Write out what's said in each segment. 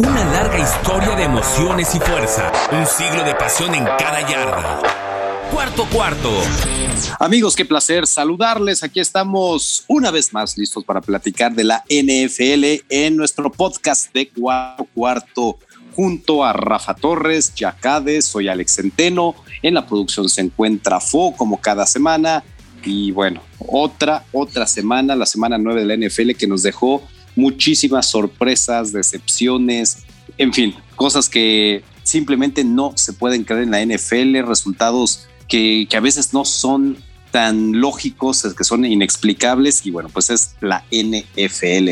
Una larga historia de emociones y fuerza. Un siglo de pasión en cada yarda. Cuarto cuarto. Amigos, qué placer saludarles. Aquí estamos una vez más listos para platicar de la NFL en nuestro podcast de Cuarto Cuarto. Junto a Rafa Torres, Yacades, soy Alex Centeno. En la producción se encuentra Fo como cada semana. Y bueno, otra, otra semana, la semana 9 de la NFL que nos dejó muchísimas sorpresas, decepciones, en fin, cosas que simplemente no se pueden creer en la NFL, resultados que, que a veces no son tan lógicos, que son inexplicables y bueno, pues es la NFL.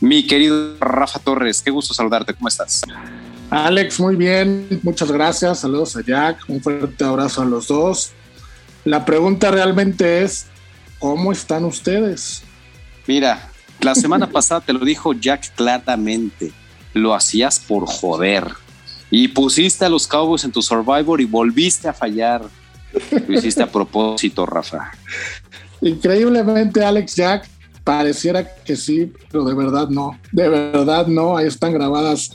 Mi querido Rafa Torres, qué gusto saludarte, ¿cómo estás? Alex, muy bien, muchas gracias, saludos a Jack, un fuerte abrazo a los dos. La pregunta realmente es, ¿cómo están ustedes? Mira, la semana pasada te lo dijo Jack claramente. Lo hacías por joder. Y pusiste a los Cowboys en tu Survivor y volviste a fallar. Lo hiciste a propósito, Rafa. Increíblemente, Alex Jack, pareciera que sí, pero de verdad no. De verdad no. Ahí están grabadas,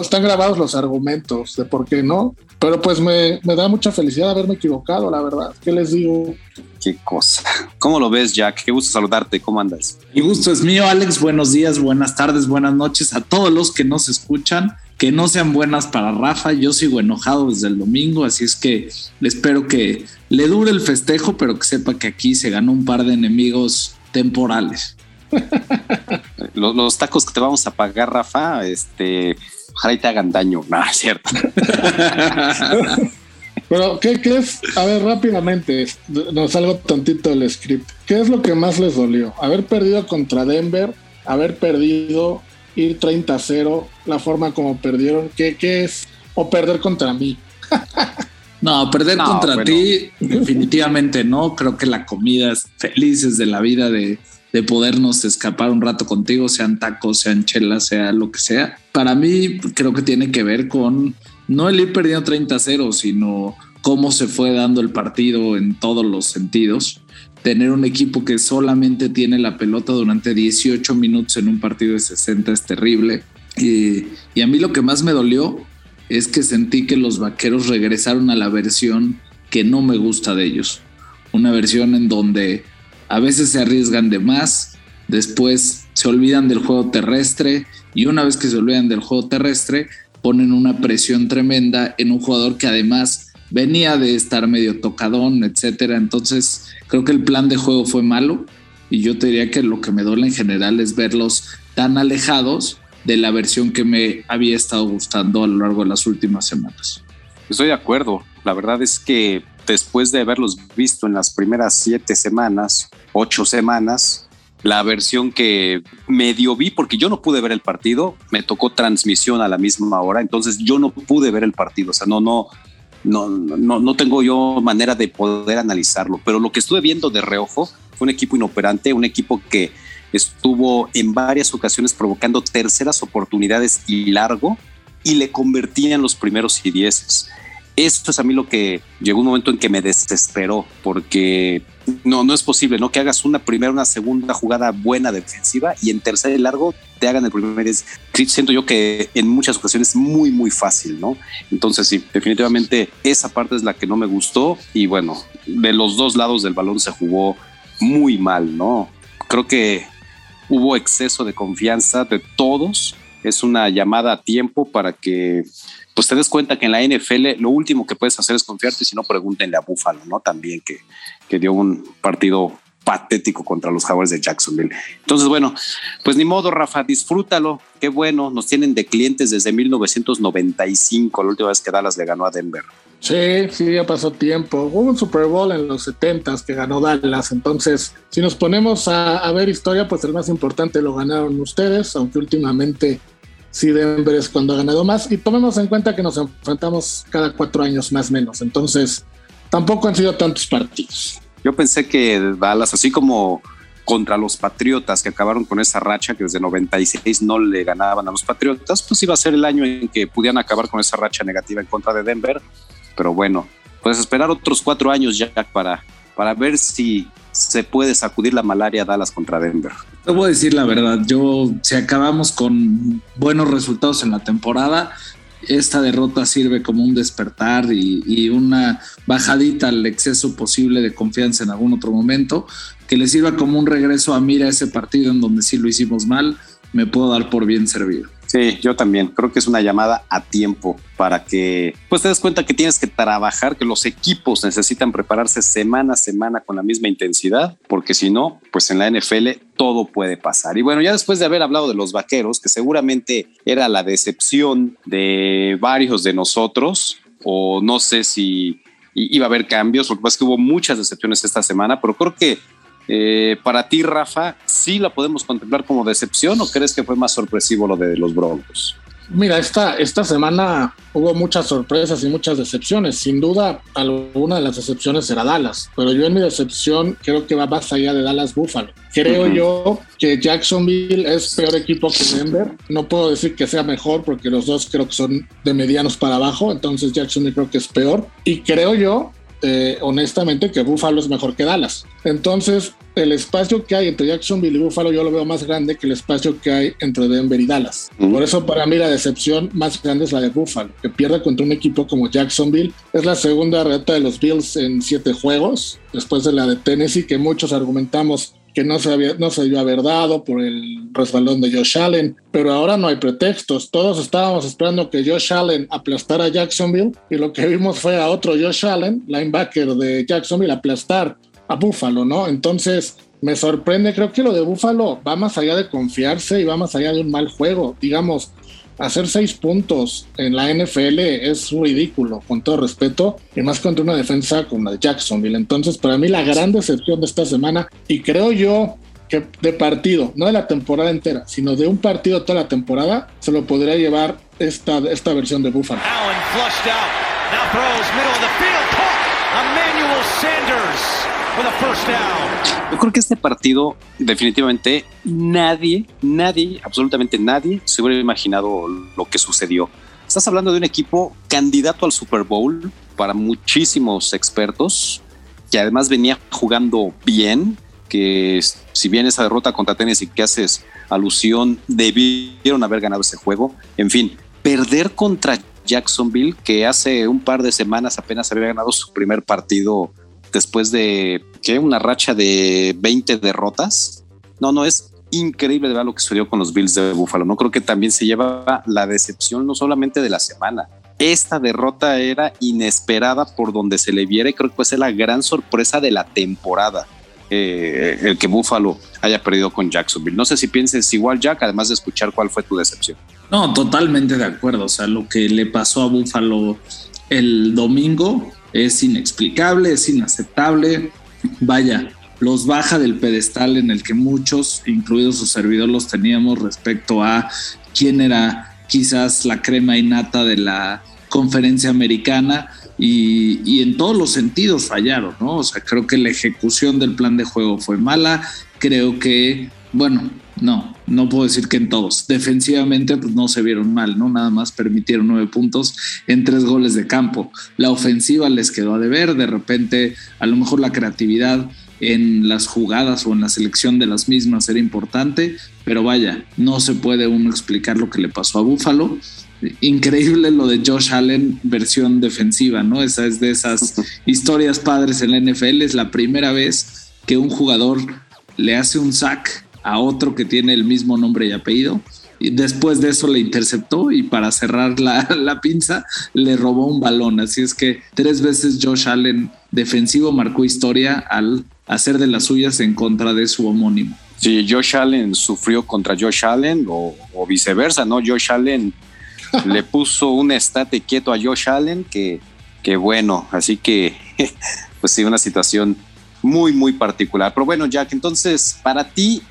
están grabados los argumentos de por qué no. Pero pues me, me da mucha felicidad haberme equivocado, la verdad. ¿Qué les digo? Qué cosa. ¿Cómo lo ves, Jack? Qué gusto saludarte. ¿Cómo andas? Mi gusto es mío, Alex. Buenos días, buenas tardes, buenas noches a todos los que nos escuchan. Que no sean buenas para Rafa. Yo sigo enojado desde el domingo, así es que espero que le dure el festejo, pero que sepa que aquí se ganó un par de enemigos temporales. los, los tacos que te vamos a pagar, Rafa, este, ojalá y te hagan daño. No, es cierto. Pero, ¿qué, ¿qué, es? A ver, rápidamente, nos salgo tantito del script. ¿Qué es lo que más les dolió? ¿Haber perdido contra Denver? ¿Haber perdido, ir 30-0? ¿La forma como perdieron? ¿Qué, qué es? ¿O perder contra mí? no, perder no, contra bueno. ti, definitivamente no. Creo que la comida es felices de la vida de, de podernos escapar un rato contigo, sean tacos, sean chelas, sea lo que sea. Para mí creo que tiene que ver con no el ir perdiendo 30-0, sino cómo se fue dando el partido en todos los sentidos. Tener un equipo que solamente tiene la pelota durante 18 minutos en un partido de 60 es terrible. Y, y a mí lo que más me dolió es que sentí que los vaqueros regresaron a la versión que no me gusta de ellos. Una versión en donde a veces se arriesgan de más, después se olvidan del juego terrestre y una vez que se olvidan del juego terrestre, ponen una presión tremenda en un jugador que además venía de estar medio tocadón, etcétera. Entonces, creo que el plan de juego fue malo y yo te diría que lo que me duele en general es verlos tan alejados de la versión que me había estado gustando a lo largo de las últimas semanas. Estoy de acuerdo. La verdad es que después de haberlos visto en las primeras siete semanas, ocho semanas, la versión que medio vi, porque yo no pude ver el partido, me tocó transmisión a la misma hora, entonces yo no pude ver el partido, o sea, no, no, no, no, tengo yo manera de poder analizarlo, pero lo que estuve viendo de reojo fue un equipo inoperante, un equipo que estuvo en varias ocasiones provocando terceras oportunidades y largo y le convertían los primeros y dieces. Esto es a mí lo que llegó un momento en que me desesperó, porque no, no es posible, ¿no? Que hagas una primera, una segunda jugada buena defensiva y en tercer y largo te hagan el primer. Siento yo que en muchas ocasiones es muy, muy fácil, ¿no? Entonces, sí, definitivamente esa parte es la que no me gustó y bueno, de los dos lados del balón se jugó muy mal, ¿no? Creo que hubo exceso de confianza de todos. Es una llamada a tiempo para que pues te des cuenta que en la NFL lo último que puedes hacer es confiarte, si no pregúntenle a Buffalo, ¿no? También que, que dio un partido patético contra los Jaguars de Jacksonville. Entonces, bueno, pues ni modo, Rafa, disfrútalo. Qué bueno, nos tienen de clientes desde 1995, la última vez que Dallas le ganó a Denver. Sí, sí, ya pasó tiempo. Hubo un Super Bowl en los 70 que ganó Dallas. Entonces, si nos ponemos a, a ver historia, pues el más importante lo ganaron ustedes, aunque últimamente sí Denver es cuando ha ganado más y tomemos en cuenta que nos enfrentamos cada cuatro años más o menos, entonces tampoco han sido tantos partidos. Yo pensé que Dallas, así como contra los Patriotas que acabaron con esa racha que desde 96 no le ganaban a los Patriotas, pues iba a ser el año en que pudieran acabar con esa racha negativa en contra de Denver, pero bueno, pues esperar otros cuatro años ya para, para ver si se puede sacudir la malaria Dallas contra Denver. Te voy a decir la verdad, yo si acabamos con buenos resultados en la temporada, esta derrota sirve como un despertar y, una bajadita al exceso posible de confianza en algún otro momento, que le sirva como un regreso a mira ese partido en donde sí lo hicimos mal, me puedo dar por bien servido. Sí, yo también. Creo que es una llamada a tiempo para que pues te des cuenta que tienes que trabajar, que los equipos necesitan prepararse semana a semana con la misma intensidad, porque si no, pues en la NFL todo puede pasar. Y bueno, ya después de haber hablado de los vaqueros, que seguramente era la decepción de varios de nosotros, o no sé si iba a haber cambios, lo que pasa es que hubo muchas decepciones esta semana, pero creo que eh, para ti, Rafa, ¿sí la podemos contemplar como decepción o crees que fue más sorpresivo lo de los Broncos? Mira, esta, esta semana hubo muchas sorpresas y muchas decepciones. Sin duda, alguna de las decepciones era Dallas, pero yo en mi decepción creo que va más allá de Dallas Buffalo. Creo yo que Jacksonville es peor equipo que Denver. No puedo decir que sea mejor porque los dos creo que son de medianos para abajo, entonces Jacksonville creo que es peor. Y creo yo eh, honestamente que Buffalo es mejor que Dallas. Entonces, el espacio que hay entre Jacksonville y Buffalo yo lo veo más grande que el espacio que hay entre Denver y Dallas. Por eso para mí la decepción más grande es la de Buffalo, que pierde contra un equipo como Jacksonville. Es la segunda reta de los Bills en siete juegos, después de la de Tennessee, que muchos argumentamos que no se, había, no se debió haber dado por el resbalón de Josh Allen, pero ahora no hay pretextos. Todos estábamos esperando que Josh Allen aplastara a Jacksonville y lo que vimos fue a otro Josh Allen, linebacker de Jacksonville, aplastar a Buffalo, ¿no? Entonces me sorprende, creo que lo de Buffalo va más allá de confiarse y va más allá de un mal juego. Digamos, hacer seis puntos en la NFL es ridículo, con todo respeto, y más contra una defensa como la de Jacksonville. Entonces, para mí, la gran decepción de esta semana, y creo yo que de partido, no de la temporada entera, sino de un partido toda la temporada, se lo podría llevar esta, esta versión de Buffalo. Yo creo que este partido, definitivamente, nadie, nadie, absolutamente nadie se hubiera imaginado lo que sucedió. Estás hablando de un equipo candidato al Super Bowl para muchísimos expertos, que además venía jugando bien, que si bien esa derrota contra Tennessee que haces alusión, debieron haber ganado ese juego. En fin, perder contra Jacksonville, que hace un par de semanas apenas había ganado su primer partido después de que una racha de 20 derrotas. No, no es increíble ver lo que sucedió con los Bills de Buffalo. No creo que también se lleva la decepción no solamente de la semana. Esta derrota era inesperada por donde se le viera y creo que ser la gran sorpresa de la temporada. Eh, el que Buffalo haya perdido con Jacksonville. No sé si pienses igual, Jack, además de escuchar cuál fue tu decepción. No, totalmente de acuerdo. O sea, lo que le pasó a Buffalo el domingo es inexplicable, es inaceptable. Vaya, los baja del pedestal en el que muchos, incluidos su servidor, los teníamos respecto a quién era quizás la crema innata de la conferencia americana y, y, en todos los sentidos fallaron, ¿no? O sea, creo que la ejecución del plan de juego fue mala, creo que, bueno, no, no puedo decir que en todos. Defensivamente, pues no se vieron mal, ¿no? Nada más permitieron nueve puntos en tres goles de campo. La ofensiva les quedó a deber, de repente, a lo mejor la creatividad en las jugadas o en la selección de las mismas era importante, pero vaya, no se puede uno explicar lo que le pasó a Búfalo. Increíble lo de Josh Allen versión defensiva, ¿no? Esa es de esas historias padres en la NFL. Es la primera vez que un jugador le hace un sack a otro que tiene el mismo nombre y apellido. Y después de eso le interceptó y para cerrar la, la, pinza le robó un balón. Así es que tres veces Josh Allen defensivo marcó historia al hacer de las suyas en contra de su homónimo. Sí, Josh Allen sufrió contra Josh Allen o, viceversa, ¿no? Josh Allen le puso un estate quieto a Josh Allen que, que bueno, así que pues sí, una situación muy, muy particular. Pero bueno, Jack, entonces para ti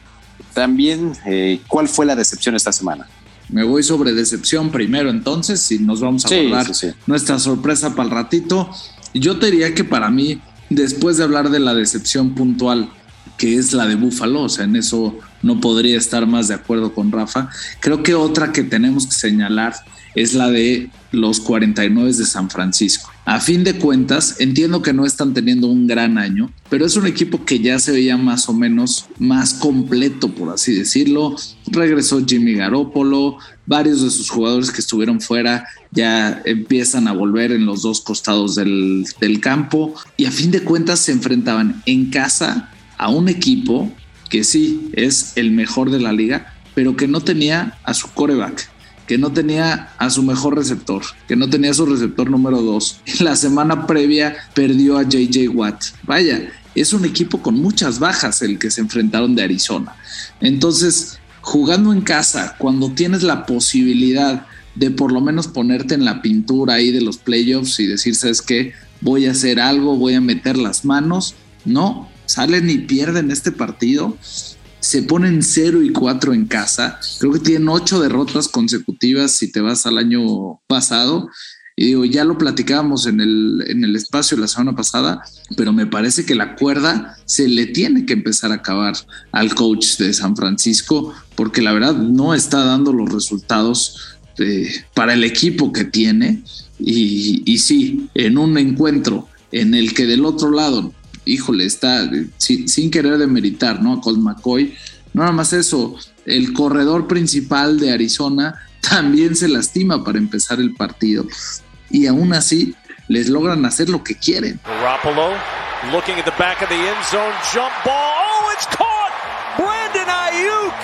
también, eh, ¿cuál fue la decepción esta semana? Me voy sobre decepción primero, entonces, si nos vamos a hablar nuestra sorpresa para el ratito. Yo te diría que para mí, después de hablar de la decepción puntual, que es la de Buffalo, o sea, en eso no podría estar más de acuerdo con Rafa. Creo que otra que tenemos que señalar es la de los 49 de San Francisco. A fin de cuentas, entiendo que no están teniendo un gran año, pero es un equipo que ya se veía más o menos más completo, por así decirlo. Regresó Jimmy Garoppolo, varios de sus jugadores que estuvieron fuera ya empiezan a volver en los dos costados del, del campo y a fin de cuentas se enfrentaban en casa a un equipo que sí es el mejor de la liga, pero que no tenía a su coreback que no tenía a su mejor receptor, que no tenía su receptor número dos. La semana previa perdió a JJ Watt. Vaya, es un equipo con muchas bajas el que se enfrentaron de Arizona. Entonces, jugando en casa, cuando tienes la posibilidad de por lo menos ponerte en la pintura ahí de los playoffs y decir, ¿sabes qué? Voy a hacer algo, voy a meter las manos. No, salen y pierden este partido se ponen 0 y 4 en casa. Creo que tienen 8 derrotas consecutivas si te vas al año pasado. Y digo, ya lo platicábamos en el, en el espacio la semana pasada, pero me parece que la cuerda se le tiene que empezar a acabar al coach de San Francisco, porque la verdad no está dando los resultados para el equipo que tiene. Y sí, en un encuentro en el que del otro lado híjole, está sin, querer demeritar, ¿no? A Colt McCoy. No nada más eso, el corredor principal de Arizona también se lastima para empezar el partido. Y aún así les logran hacer lo que quieren.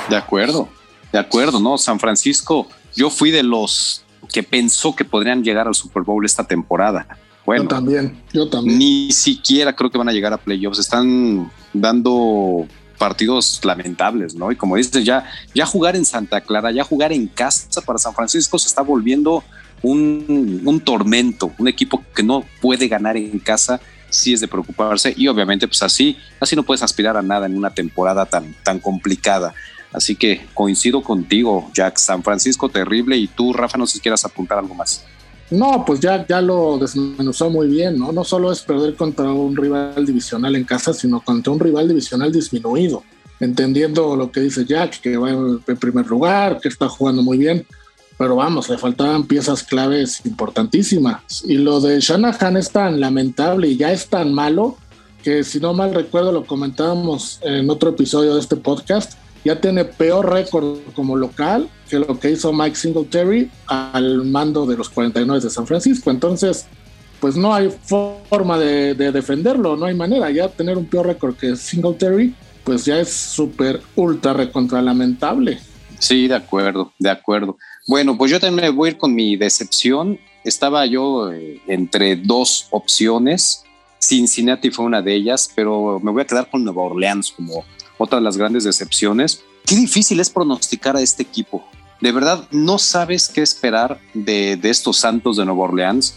De acuerdo, de acuerdo, ¿no? San Francisco, yo fui de los que pensó que podrían llegar al Super Bowl esta temporada bueno, yo también, yo también. Ni siquiera creo que van a llegar a playoffs. Están dando partidos lamentables, ¿no? Y como dices, ya, ya jugar en Santa Clara, ya jugar en casa para San Francisco se está volviendo un, un tormento, un equipo que no puede ganar en casa sí es de preocuparse y obviamente pues así, así no puedes aspirar a nada en una temporada tan, tan complicada. Así que coincido contigo, Jack, San Francisco terrible y tú, Rafa, no sé si quieras apuntar algo más. No, pues ya, ya lo desmenuzó muy bien, ¿no? No solo es perder contra un rival divisional en casa, sino contra un rival divisional disminuido, entendiendo lo que dice Jack, que va en primer lugar, que está jugando muy bien, pero vamos, le faltaban piezas claves importantísimas. Y lo de Shanahan es tan lamentable y ya es tan malo que si no mal recuerdo lo comentábamos en otro episodio de este podcast, ya tiene peor récord como local que lo que hizo Mike Singletary al mando de los 49 de San Francisco. Entonces, pues no hay forma de, defenderlo, no hay manera. Ya tener un peor récord que Singletary, pues ya es súper ultra recontra lamentable. Sí, de acuerdo, de acuerdo. Bueno, pues yo también voy a ir con mi decepción. Estaba yo eh, entre dos opciones. Cincinnati fue una de ellas, pero me voy a quedar con Nueva Orleans como otra de las grandes decepciones. Qué difícil es pronosticar a este equipo. De verdad, no sabes qué esperar de, estos Santos de Nueva Orleans.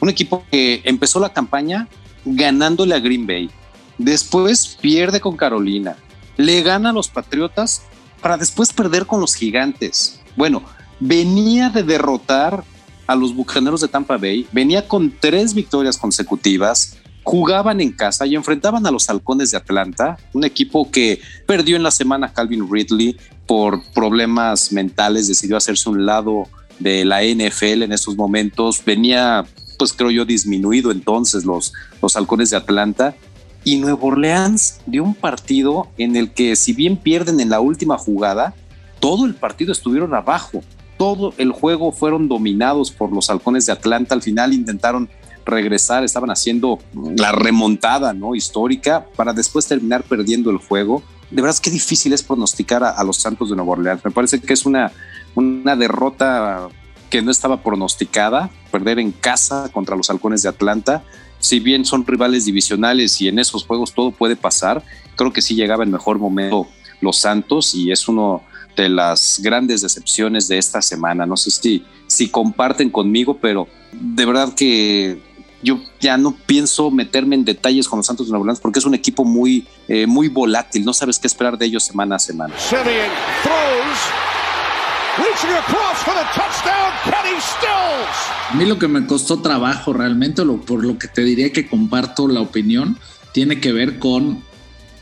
Un equipo que empezó la campaña ganándole a Green Bay. Después pierde con Carolina. Le gana a los Patriotas para después perder con los Gigantes. Bueno, venía de derrotar a los Bucaneros de Tampa Bay. Venía con tres victorias consecutivas jugaban en casa y enfrentaban a los Halcones de Atlanta, un equipo que perdió en la semana Calvin Ridley por problemas mentales, decidió hacerse un lado de la NFL en estos momentos, venía pues creo yo disminuido entonces los, los Halcones de Atlanta. Y Nueva Orleans dio un partido en el que si bien pierden en la última jugada, todo el partido estuvieron abajo, todo el juego fueron dominados por los Halcones de Atlanta, al final intentaron regresar, estaban haciendo la remontada ¿no? histórica para después terminar perdiendo el juego. De verdad que difícil es pronosticar a, los Santos de Nueva Orleans. Me parece que es una, una derrota que no estaba pronosticada, perder en casa contra los halcones de Atlanta. Si bien son rivales divisionales y en esos juegos todo puede pasar, creo que sí llegaba en mejor momento los Santos y es uno de las grandes decepciones de esta semana. No sé si, si comparten conmigo, pero de verdad que yo ya no pienso meterme en detalles con los Santos de Nueva Orleans porque es un equipo muy, eh, muy volátil. No sabes qué esperar de ellos semana a semana. A mí lo que me costó trabajo realmente, lo, por lo que te diría que comparto la opinión, tiene que ver con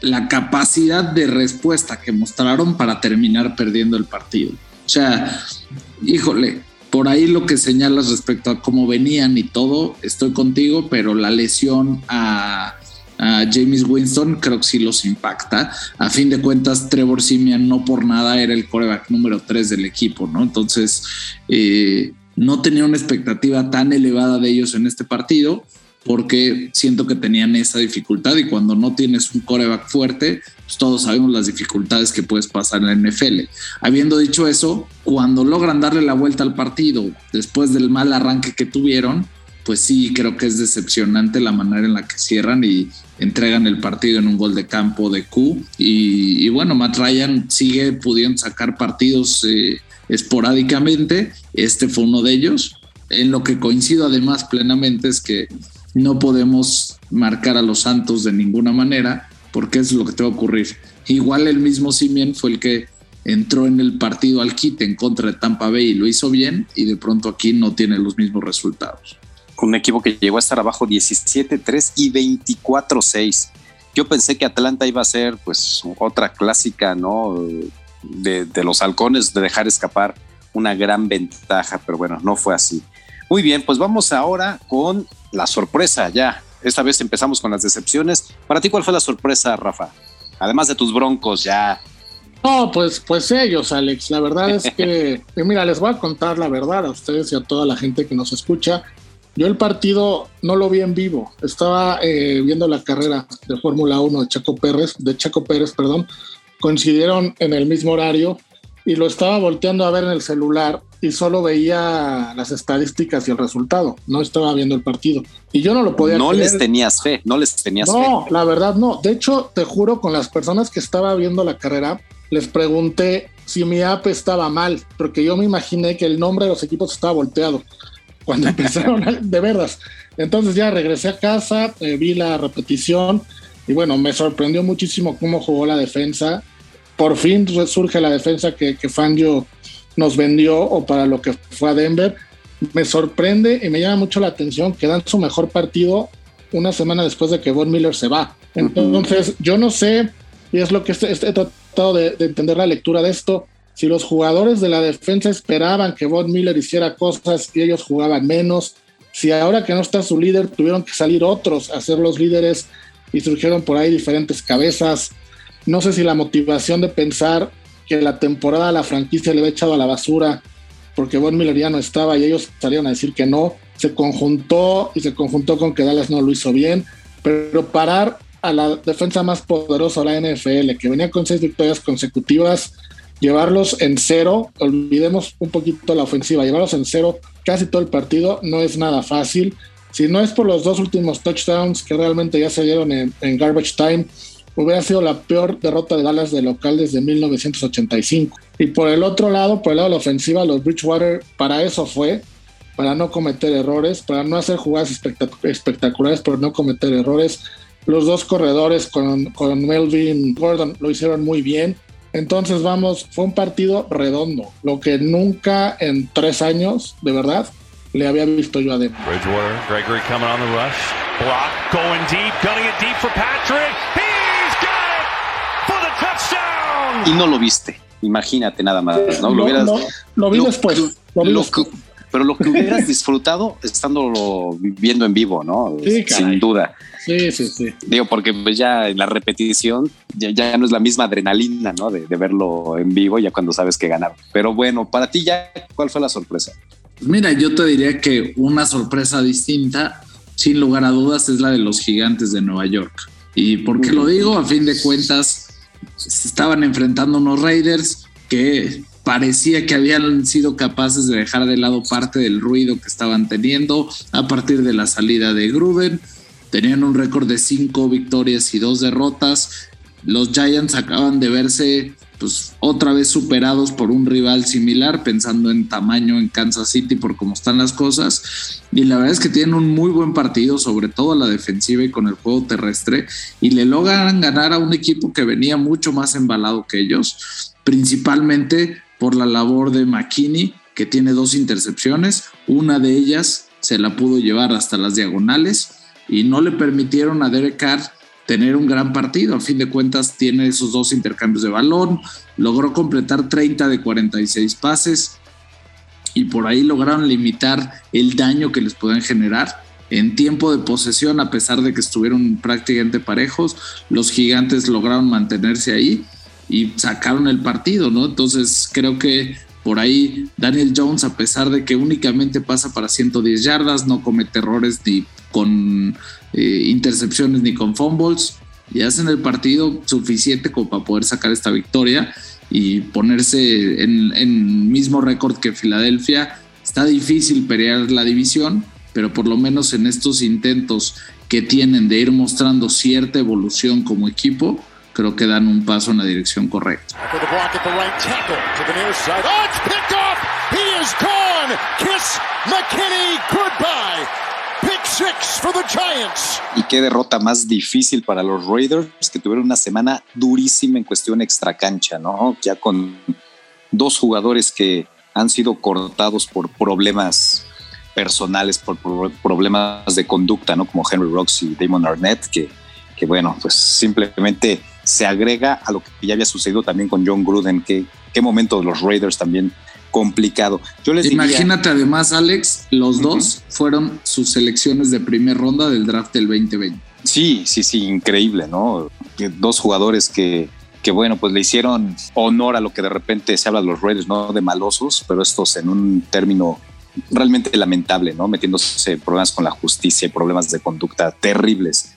la capacidad de respuesta que mostraron para terminar perdiendo el partido. O sea, híjole, por ahí lo que señalas respecto a cómo venían y todo, estoy contigo, pero la lesión a, James Winston creo que sí los impacta. A fin de cuentas, Trevor Simian no por nada era el coreback número 3 del equipo, ¿no? Entonces, eh, no tenía una expectativa tan elevada de ellos en este partido porque siento que tenían esa dificultad y cuando no tienes un coreback fuerte, pues todos sabemos las dificultades que puedes pasar en la NFL. Habiendo dicho eso, cuando logran darle la vuelta al partido después del mal arranque que tuvieron, pues sí, creo que es decepcionante la manera en la que cierran y entregan el partido en un gol de campo de Q. Y, bueno, Matt Ryan sigue pudiendo sacar partidos eh, esporádicamente. Este fue uno de ellos. En lo que coincido además plenamente es que no podemos marcar a los Santos de ninguna manera porque es lo que te va a ocurrir. Igual el mismo Simien fue el que entró en el partido al quite en contra de Tampa Bay y lo hizo bien y de pronto aquí no tiene los mismos resultados. Un equipo que llegó a estar abajo 17-3 y 24-6. Yo pensé que Atlanta iba a ser pues otra clásica, ¿no? De, de los halcones, de dejar escapar una gran ventaja, pero bueno, no fue así. Muy bien, pues vamos ahora con la sorpresa ya. Esta vez empezamos con las decepciones. Para ti, ¿cuál fue la sorpresa, Rafa? Además de tus broncos, ya. No, pues, pues ellos, Alex. La verdad es que, mira, les voy a contar la verdad a ustedes y a toda la gente que nos escucha. Yo el partido no lo vi en vivo. Estaba eh, viendo la carrera de Fórmula 1 de Chaco Pérez, de Chaco Pérez, perdón. Coincidieron en el mismo horario y lo estaba volteando a ver en el celular y solo veía las estadísticas y el resultado, no estaba viendo el partido. Y yo no lo podía No les tenías fe, no les tenías fe. No, la verdad no. De hecho, te juro, con las personas que estaba viendo la carrera, les pregunté si mi app estaba mal, porque yo me imaginé que el nombre de los equipos estaba volteado cuando empezaron, de verdad. Entonces ya regresé a casa, eh, vi la repetición y bueno, me sorprendió muchísimo cómo jugó la defensa. Por fin surge la defensa que, que Fangio nos vendió o para lo que fue a Denver. Me sorprende y me llama mucho la atención que dan su mejor partido una semana después de que Von Miller se va. Entonces, yo no sé, y es lo que he, tratado de, entender la lectura de esto, si los jugadores de la defensa esperaban que Von Miller hiciera cosas y ellos jugaban menos, si ahora que no está su líder tuvieron que salir otros a ser los líderes y surgieron por ahí diferentes cabezas. No sé si la motivación de pensar que la temporada la franquicia le había echado a la basura porque Von Miller ya no estaba y ellos salieron a decir que no. Se conjuntó y se conjuntó con que Dallas no lo hizo bien, pero parar a la defensa más poderosa de la NFL, que venía con seis victorias consecutivas, llevarlos en cero, olvidemos un poquito la ofensiva, llevarlos en cero casi todo el partido no es nada fácil. Si no es por los dos últimos touchdowns que realmente ya se dieron en, en garbage time, hubiera sido la peor derrota de Dallas de local desde 1985. Y por el otro lado, por el lado de la ofensiva, los Bridgewater para eso fue, para no cometer errores, para no hacer jugadas espectaculares, pero no cometer errores. Los dos corredores con, con Melvin Gordon lo hicieron muy bien. Entonces vamos, fue un partido redondo, lo que nunca en tres años, de verdad, le había visto yo a Denver. Bridgewater, Gregory coming on the rush, block, going deep, gunning it deep for Patrick. Y no lo viste. Imagínate nada más, ¿no? Lo, lo vi después. pero lo que hubieras disfrutado estando viendo en vivo, ¿no? Sin duda. Sí, sí, sí. Digo, porque pues ya en la repetición ya, no es la misma adrenalina, ¿no? De, verlo en vivo ya cuando sabes que ganar. Pero bueno, para ti ya, ¿cuál fue la sorpresa? Pues mira, yo te diría que una sorpresa distinta, sin lugar a dudas, es la de los gigantes de Nueva York. ¿Y por qué lo digo? A fin de cuentas, se estaban enfrentando unos Raiders que parecía que habían sido capaces de dejar de lado parte del ruido que estaban teniendo a partir de la salida de Gruben. Tenían un récord de cinco victorias y dos derrotas. Los Giants acaban de verse pues otra vez superados por un rival similar, pensando en tamaño en Kansas City por cómo están las cosas. Y la verdad es que tienen un muy buen partido, sobre todo a la defensiva y con el juego terrestre, y le logran ganar a un equipo que venía mucho más embalado que ellos, principalmente por la labor de McKinney, que tiene dos intercepciones, una de ellas se la pudo llevar hasta las diagonales y no le permitieron a Derek Carr tener un gran partido. A fin de cuentas, tiene esos dos intercambios de balón, logró completar 30 de 46 pases y por ahí lograron limitar el daño que les pueden generar. En tiempo de posesión, a pesar de que estuvieron prácticamente parejos, los gigantes lograron mantenerse ahí y sacaron el partido, ¿no? Entonces creo que por ahí Daniel Jones, a pesar de que únicamente pasa para 110 yardas, no comete errores ni con eh, intercepciones ni con fumbles, y hacen el partido suficiente como para poder sacar esta victoria y ponerse en, en mismo récord que Filadelfia. Está difícil pelear la división, pero por lo menos en estos intentos que tienen de ir mostrando cierta evolución como equipo, creo que dan un paso en la dirección correcta. Y qué derrota más difícil para los Raiders que tuvieron una semana durísima en cuestión extracancha, ¿no? Ya con dos jugadores que han sido cortados por problemas personales, por problemas de conducta, ¿no? Como Henry Rocks y Damon Arnett, que, que bueno, pues simplemente se agrega a lo que ya había sucedido también con John Gruden, que qué momento los Raiders también complicado. Yo les Imagínate además, Alex, los dos fueron sus selecciones de primera ronda del draft del 2020. Sí, sí, sí, increíble, ¿no? Dos jugadores que, que bueno, pues le hicieron honor a lo que de repente se habla de los Raiders, ¿no? De malosos, pero estos en un término realmente lamentable, ¿no? Metiéndose problemas con la justicia y problemas de conducta terribles.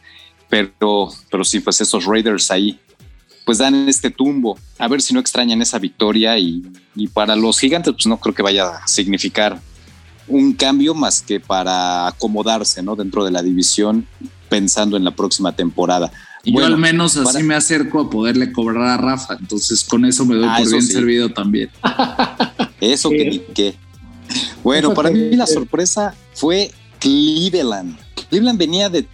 Pero, pero sí, pues esos Raiders ahí pues dan este tumbo. A ver si no extrañan esa victoria y, para los gigantes pues no creo que vaya a significar un cambio más que para acomodarse ¿no? dentro de la división pensando en la próxima temporada. Yo al menos así me acerco a poderle cobrar a Rafa, entonces con eso me doy ah, por bien servido también. Eso que ni qué. Bueno, para mí la sorpresa fue Cleveland. Cleveland venía de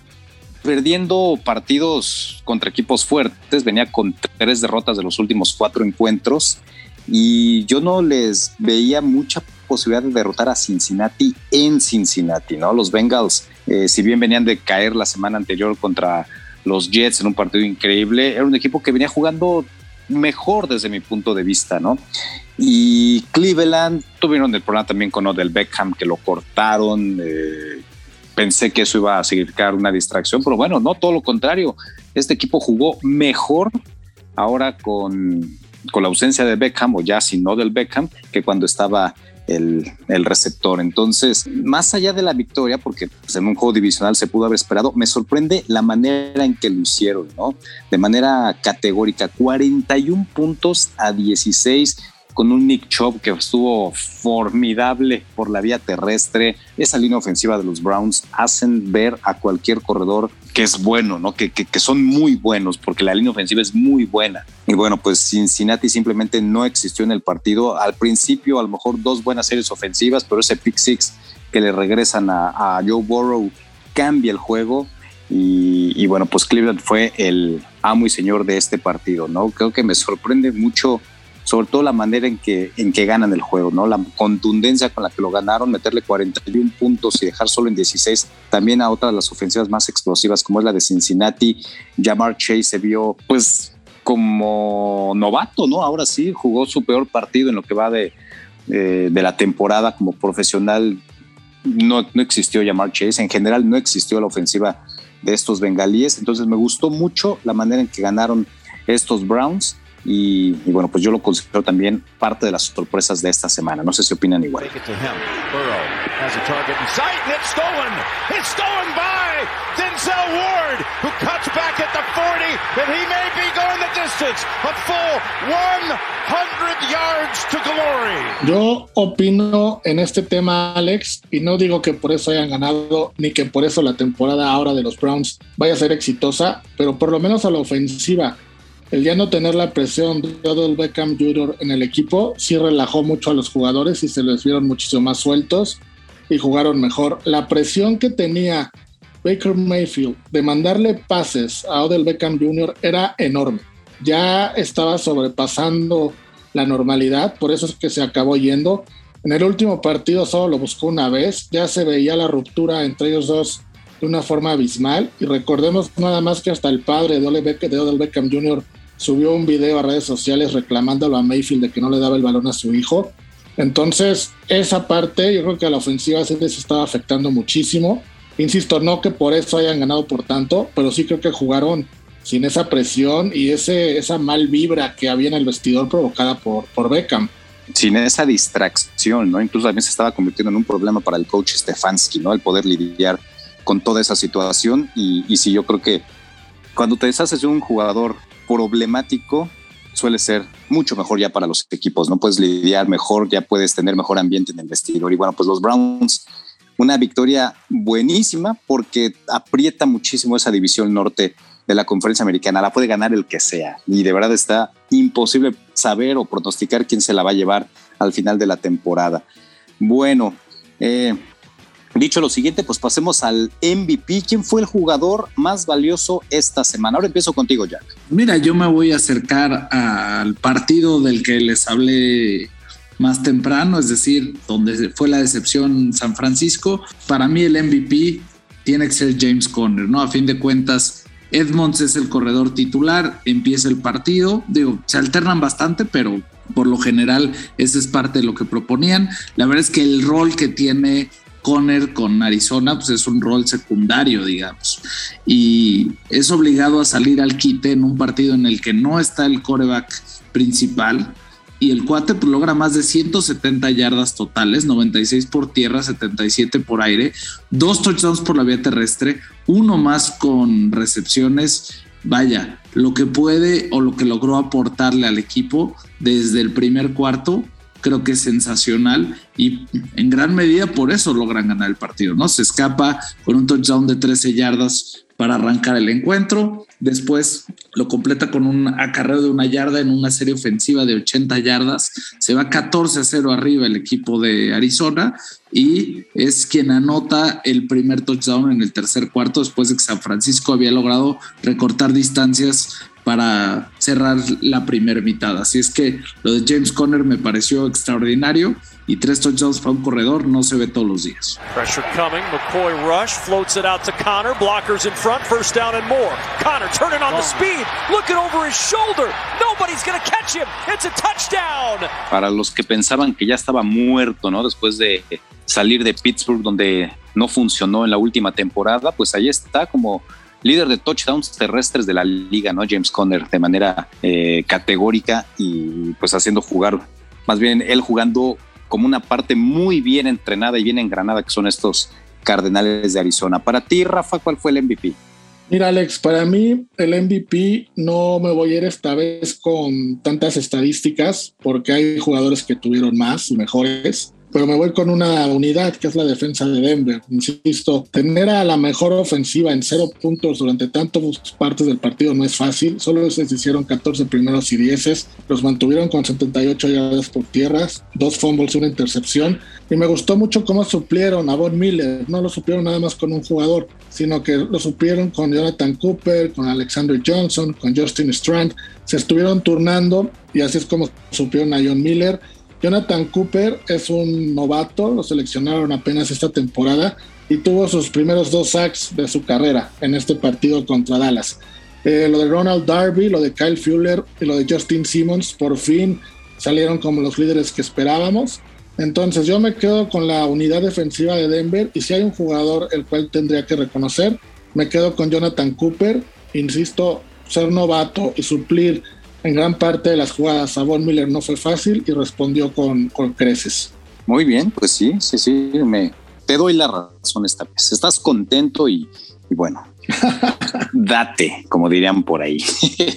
perdiendo partidos contra equipos fuertes, venía con tres derrotas de los últimos cuatro encuentros y yo no les veía mucha posibilidad de derrotar a Cincinnati en Cincinnati, ¿no? Los Bengals, eh, si bien venían de caer la semana anterior contra los Jets en un partido increíble, era un equipo que venía jugando mejor desde mi punto de vista, ¿no? Y Cleveland tuvieron el problema también con Odell Beckham, que lo cortaron, eh, pensé que eso iba a significar una distracción, pero bueno, no, todo lo contrario. Este equipo jugó mejor ahora con, con la ausencia de Beckham o ya sin no del Beckham que cuando estaba el, el, receptor. Entonces, más allá de la victoria, porque pues, en un juego divisional se pudo haber esperado, me sorprende la manera en que lo hicieron, ¿no? De manera categórica, 41 puntos a 16 con un Nick Chubb que estuvo formidable por la vía terrestre. Esa línea ofensiva de los Browns hacen ver a cualquier corredor que es bueno, ¿no? Que, que, son muy buenos, porque la línea ofensiva es muy buena. Y bueno, pues Cincinnati simplemente no existió en el partido. Al principio, a lo mejor dos buenas series ofensivas, pero ese pick six que le regresan a, Joe Burrow cambia el juego. Y, y, bueno, pues Cleveland fue el amo y señor de este partido, ¿no? Creo que me sorprende mucho sobre todo la manera en que, en que ganan el juego, ¿no? La contundencia con la que lo ganaron, meterle 41 puntos y dejar solo en 16, también a otras de las ofensivas más explosivas como es la de Cincinnati, Jamar Chase se vio pues como novato, ¿no? Ahora sí, jugó su peor partido en lo que va de, de, la temporada como profesional. No, no existió Jamar Chase, en general no existió la ofensiva de estos bengalíes, entonces me gustó mucho la manera en que ganaron estos Browns y, bueno, pues yo lo considero también parte de las sorpresas de esta semana. No sé si opinan igual. Yo opino en este tema, Alex, y no digo que por eso hayan ganado, ni que por eso la temporada ahora de los Browns vaya a ser exitosa, pero por lo menos a la ofensiva el ya no tener la presión de Odell Beckham Jr. en el equipo sí relajó mucho a los jugadores y se les vieron muchísimo más sueltos y jugaron mejor. La presión que tenía Baker Mayfield de mandarle pases a Odell Beckham Jr. era enorme. Ya estaba sobrepasando la normalidad, por eso es que se acabó yendo. En el último partido solo lo buscó una vez, ya se veía la ruptura entre ellos dos de una forma abismal. Y recordemos nada más que hasta el padre de Odell Beckham Jr. subió un video a redes sociales reclamándolo a Mayfield de que no le daba el balón a su hijo. Entonces, esa parte yo creo que a la ofensiva se les estaba afectando muchísimo. Insisto, no que por eso hayan ganado por tanto, pero sí creo que jugaron sin esa presión y ese, esa mal vibra que había en el vestidor provocada por, por Beckham. Sin esa distracción, ¿no? Incluso también se estaba convirtiendo en un problema para el coach Stefanski, ¿no? El poder lidiar con toda esa situación. Y, y sí, yo creo que cuando te deshaces de un jugador problemático, suele ser mucho mejor ya para los equipos, ¿no? Puedes lidiar mejor, ya puedes tener mejor ambiente en el vestidor. Y bueno, pues los Browns, una victoria buenísima porque aprieta muchísimo esa división norte de la conferencia americana. La puede ganar el que sea. Y de verdad está imposible saber o pronosticar quién se la va a llevar al final de la temporada. Bueno, eh, dicho lo siguiente, pues pasemos al MVP. ¿Quién fue el jugador más valioso esta semana? Ahora empiezo contigo, Jack. Mira, yo me voy a acercar al partido del que les hablé más temprano, es decir, donde fue la decepción San Francisco. Para mí el MVP tiene que ser James Conner, ¿no? A fin de cuentas, Edmonds es el corredor titular, empieza el partido, digo, se alternan bastante, pero por lo general ese es parte de lo que proponían. La verdad es que el rol que tiene Conner con Arizona, pues es un rol secundario, digamos. Y es obligado a salir al quite en un partido en el que no está el coreback principal y el cuate pues, logra más de 170 yardas totales, 96 por tierra, 77 por aire, dos touchdowns por la vía terrestre, uno más con recepciones. Vaya, lo que puede o lo que logró aportarle al equipo desde el primer cuarto, creo que es sensacional y en gran medida por eso logran ganar el partido, ¿no? Se escapa con un touchdown de 13 yardas para arrancar el encuentro. Después lo completa con un acarreo de una yarda en una serie ofensiva de 80 yardas. Se va 14 a 0 arriba el equipo de Arizona y es quien anota el primer touchdown en el tercer cuarto después de que San Francisco había logrado recortar distancias para cerrar la primera mitad. Así es que lo de James Conner me pareció extraordinario y tres touchdowns para un corredor no se ve todos los días. Pressure coming, McCoy rush, floats it out to Connor, blockers in front, first down and more. Connor turning on the speed, looking over his shoulder. Nobody's going to catch him. It's a touchdown. Para los que pensaban que ya estaba muerto, ¿no? Después de salir de Pittsburgh donde no funcionó en la última temporada, pues ahí está como líder de touchdowns terrestres de la liga, ¿no? James Conner de manera eh, categórica y pues haciendo jugar, más bien él jugando como una parte muy bien entrenada y bien engranada que son estos Cardenales de Arizona. Para ti, Rafa, ¿cuál fue el MVP? Mira, Alex, para mí el MVP no me voy a ir esta vez con tantas estadísticas porque hay jugadores que tuvieron más y mejores pero me voy con una unidad que es la defensa de Denver. Insisto, tener a la mejor ofensiva en cero puntos durante tantas partes del partido no es fácil. Solo se hicieron 14 primeros y 10. Los mantuvieron con 78 yardas por tierras, dos fumbles y una intercepción. Y me gustó mucho cómo suplieron a Von Miller. No lo suplieron nada más con un jugador, sino que lo suplieron con Jonathan Cooper, con Alexander Johnson, con Justin Strand. Se estuvieron turnando y así es como suplieron a John Miller Jonathan Cooper es un novato, lo seleccionaron apenas esta temporada y tuvo sus primeros dos sacks de su carrera en este partido contra Dallas. Eh, lo de Ronald Darby, lo de Kyle Fuller y lo de Justin Simmons por fin salieron como los líderes que esperábamos. Entonces yo me quedo con la unidad defensiva de Denver y si hay un jugador el cual tendría que reconocer, me quedo con Jonathan Cooper. Insisto, ser novato y suplir en gran parte de las jugadas a Von Miller no fue fácil y respondió con, con creces. Muy bien, pues sí, sí, sí, me, te doy la razón esta vez. Estás contento y, bueno, date, como dirían por ahí.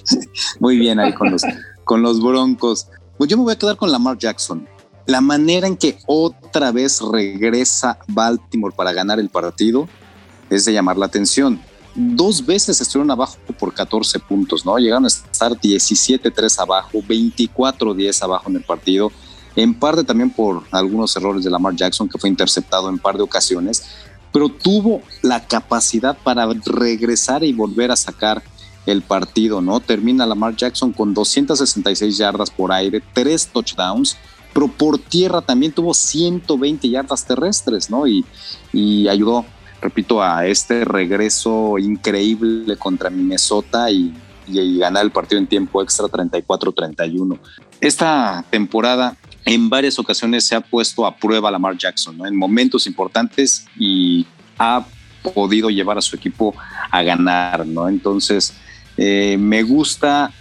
Muy bien ahí con los, con los broncos. Pues yo me voy a quedar con Lamar Jackson. La manera en que otra vez regresa Baltimore para ganar el partido es de llamar la atención dos veces estuvieron abajo por 14 puntos, ¿no? Llegaron a estar 17-3 abajo, 24-10 abajo en el partido, en parte también por algunos errores de Lamar Jackson, que fue interceptado en par de ocasiones, pero tuvo la capacidad para regresar y volver a sacar el partido, ¿no? Termina Lamar Jackson con 266 yardas por aire, tres touchdowns, pero por tierra también tuvo 120 yardas terrestres, ¿no? Y, y ayudó repito, a este regreso increíble contra Minnesota y, y ganar el partido en tiempo extra 34-31. Esta temporada en varias ocasiones se ha puesto a prueba Lamar Jackson, ¿no? en momentos importantes y ha podido llevar a su equipo a ganar, ¿no? Entonces, eh, me gusta,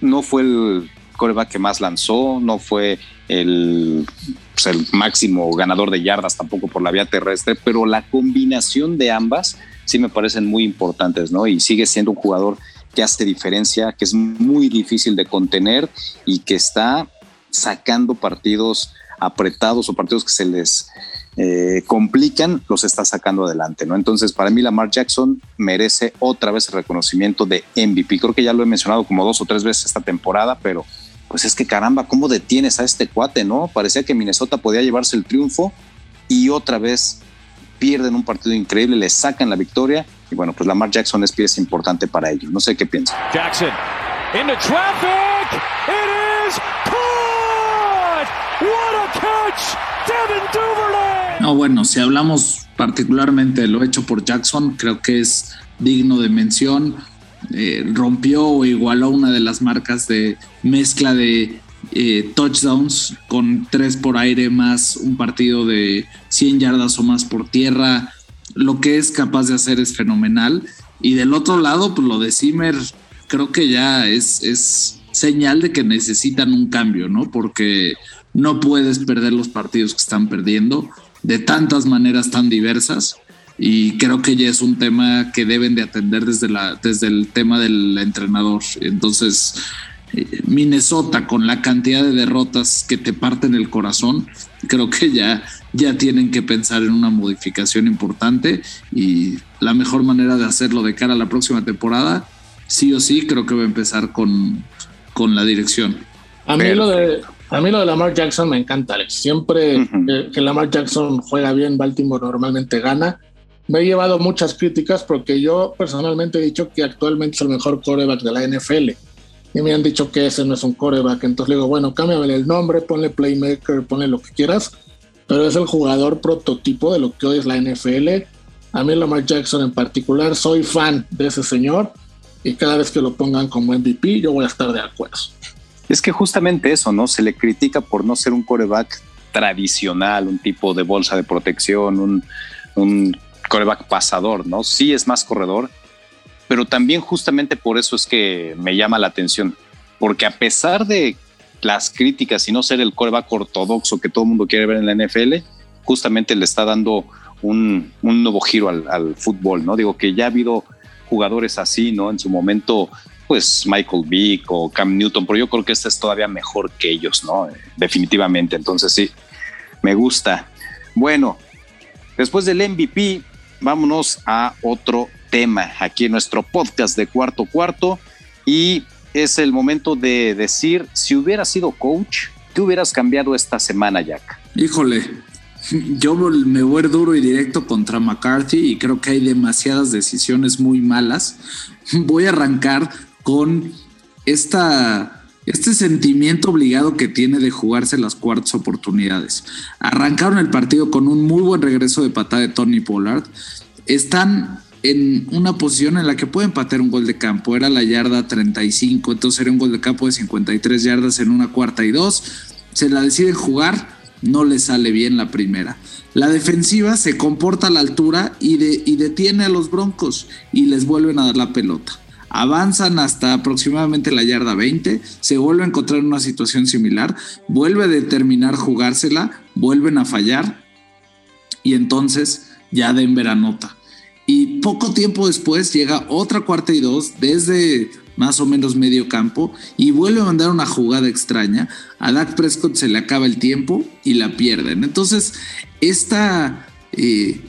no fue el coreback que más lanzó, no fue el, pues, el máximo ganador de yardas tampoco por la vía terrestre, pero la combinación de ambas sí me parecen muy importantes, ¿no? Y sigue siendo un jugador que hace diferencia, que es muy difícil de contener y que está sacando partidos apretados o partidos que se les eh, complican, los está sacando adelante, ¿no? Entonces, para mí, Lamar Jackson merece otra vez el reconocimiento de MVP. Creo que ya lo he mencionado como dos o tres veces esta temporada, pero pues es que caramba, ¿cómo detienes a este cuate, no? Parecía que Minnesota podía llevarse el triunfo y otra vez pierden un partido increíble, le sacan la victoria y bueno, pues Lamar Jackson es pieza importante para ellos. No sé qué piensan. Jackson into traffic. It is caught. What a catch. Devin Duvernay. No, bueno, si hablamos particularmente de lo hecho por Jackson, creo que es digno de mención. Eh, rompió o igualó una de las marcas de mezcla de eh, touchdowns con tres por aire más un partido de 100 yardas o más por tierra. Lo que es capaz de hacer es fenomenal. Y del otro lado, pues lo de Zimmer creo que ya es, es señal de que necesitan un cambio, ¿no? Porque no puedes perder los partidos que están perdiendo de tantas maneras tan diversas y creo que ya es un tema que deben de atender desde, la, desde el tema del entrenador. Entonces, eh, Minnesota con la cantidad de derrotas que te parten el corazón, creo que ya, ya tienen que pensar en una modificación importante y la mejor manera de hacerlo de cara a la próxima temporada, sí o sí, creo que va a empezar con, con la dirección. A mí, lo de, a mí lo de Lamar Jackson me encanta, Alex. Siempre que, que Lamar Jackson juega bien, Baltimore normalmente gana me he llevado muchas críticas porque yo personalmente he dicho que actualmente es el mejor coreback de la NFL. Y me han dicho que ese no es un coreback. Entonces le digo, bueno, cámbiame el nombre, ponle playmaker, ponle lo que quieras. Pero es el jugador prototipo de lo que hoy es la NFL. A mí Lamar Jackson en particular, soy fan de ese señor. Y cada vez que lo pongan como MVP, yo voy a estar de acuerdo. Es que justamente eso, ¿no? Se le critica por no ser un coreback tradicional, un tipo de bolsa de protección, un coreback pasador, ¿no? Sí es más corredor, pero también justamente por eso es que me llama la atención, porque a pesar de las críticas y no ser el coreback ortodoxo que todo el mundo quiere ver en la NFL, justamente le está dando un, nuevo giro al, fútbol, ¿no? Digo que ya ha habido jugadores así, ¿no? En su momento, pues Michael Vick o Cam Newton, pero yo creo que este es todavía mejor que ellos, ¿no? Definitivamente. Entonces sí, me gusta. Bueno, después del MVP, vámonos a otro tema aquí en nuestro podcast de cuarto cuarto y es el momento de decir si hubieras sido coach, ¿qué hubieras cambiado esta semana, Jack? Híjole, yo me voy duro y directo contra McCarthy y creo que hay demasiadas decisiones muy malas. Voy a arrancar con esta este sentimiento obligado que tiene de jugarse las cuartas oportunidades. Arrancaron el partido con un muy buen regreso de patada de Tony Pollard. Están en una posición en la que pueden patear un gol de campo. Era la yarda 35, entonces era un gol de campo de 53 yardas en una cuarta y dos. Se la deciden jugar, no le sale bien la primera. La defensiva se comporta a la altura y, y detiene a los Broncos y les vuelven a dar la pelota avanzan hasta aproximadamente la yarda 20, se vuelve a encontrar en una situación similar, vuelve a determinar jugársela, vuelven a fallar y entonces ya Denver anota. Y poco tiempo después llega otra cuarta y dos desde más o menos medio campo y vuelve a mandar una jugada extraña. A Dak Prescott se le acaba el tiempo y la pierden. Entonces, esta eh,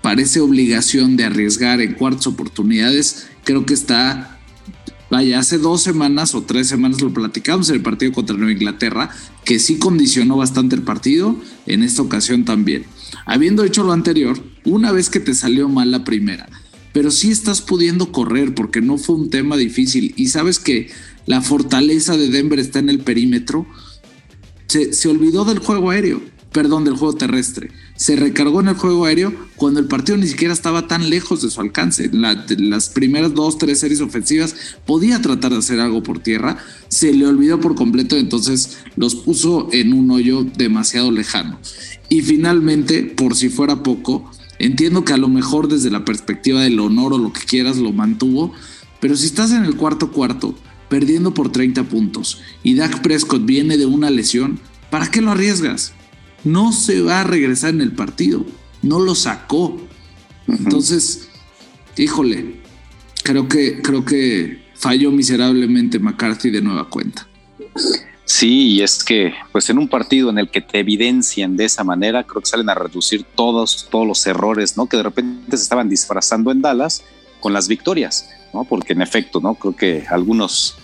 parece obligación de arriesgar en cuartas oportunidades creo que está, vaya, hace dos semanas o tres semanas lo platicamos en el partido contra Nueva Inglaterra, que sí condicionó bastante el partido, en esta ocasión también. Habiendo hecho lo anterior, una vez que te salió mal la primera, pero sí estás pudiendo correr porque no fue un tema difícil y sabes que la fortaleza de Denver está en el perímetro, se, se olvidó del juego aéreo perdón, del juego terrestre. Se recargó en el juego aéreo cuando el partido ni siquiera estaba tan lejos de su alcance. las primeras dos, tres series ofensivas podía tratar de hacer algo por tierra. Se le olvidó por completo, entonces los puso en un hoyo demasiado lejano. Y finalmente, por si fuera poco, entiendo que a lo mejor desde la perspectiva del honor o lo que quieras lo mantuvo, pero si estás en el cuarto cuarto, perdiendo por 30 puntos, y Dak Prescott viene de una lesión, ¿para qué lo arriesgas? No se va a regresar en el partido, no lo sacó. Entonces, híjole, creo que, creo que falló miserablemente McCarthy de nueva cuenta. Sí, y es que pues en un partido en el que te evidencian de esa manera, creo que salen a reducir todos, todos los errores, ¿no? Que de repente se estaban disfrazando en Dallas con las victorias, ¿no? Porque en efecto, ¿no? Creo que algunos,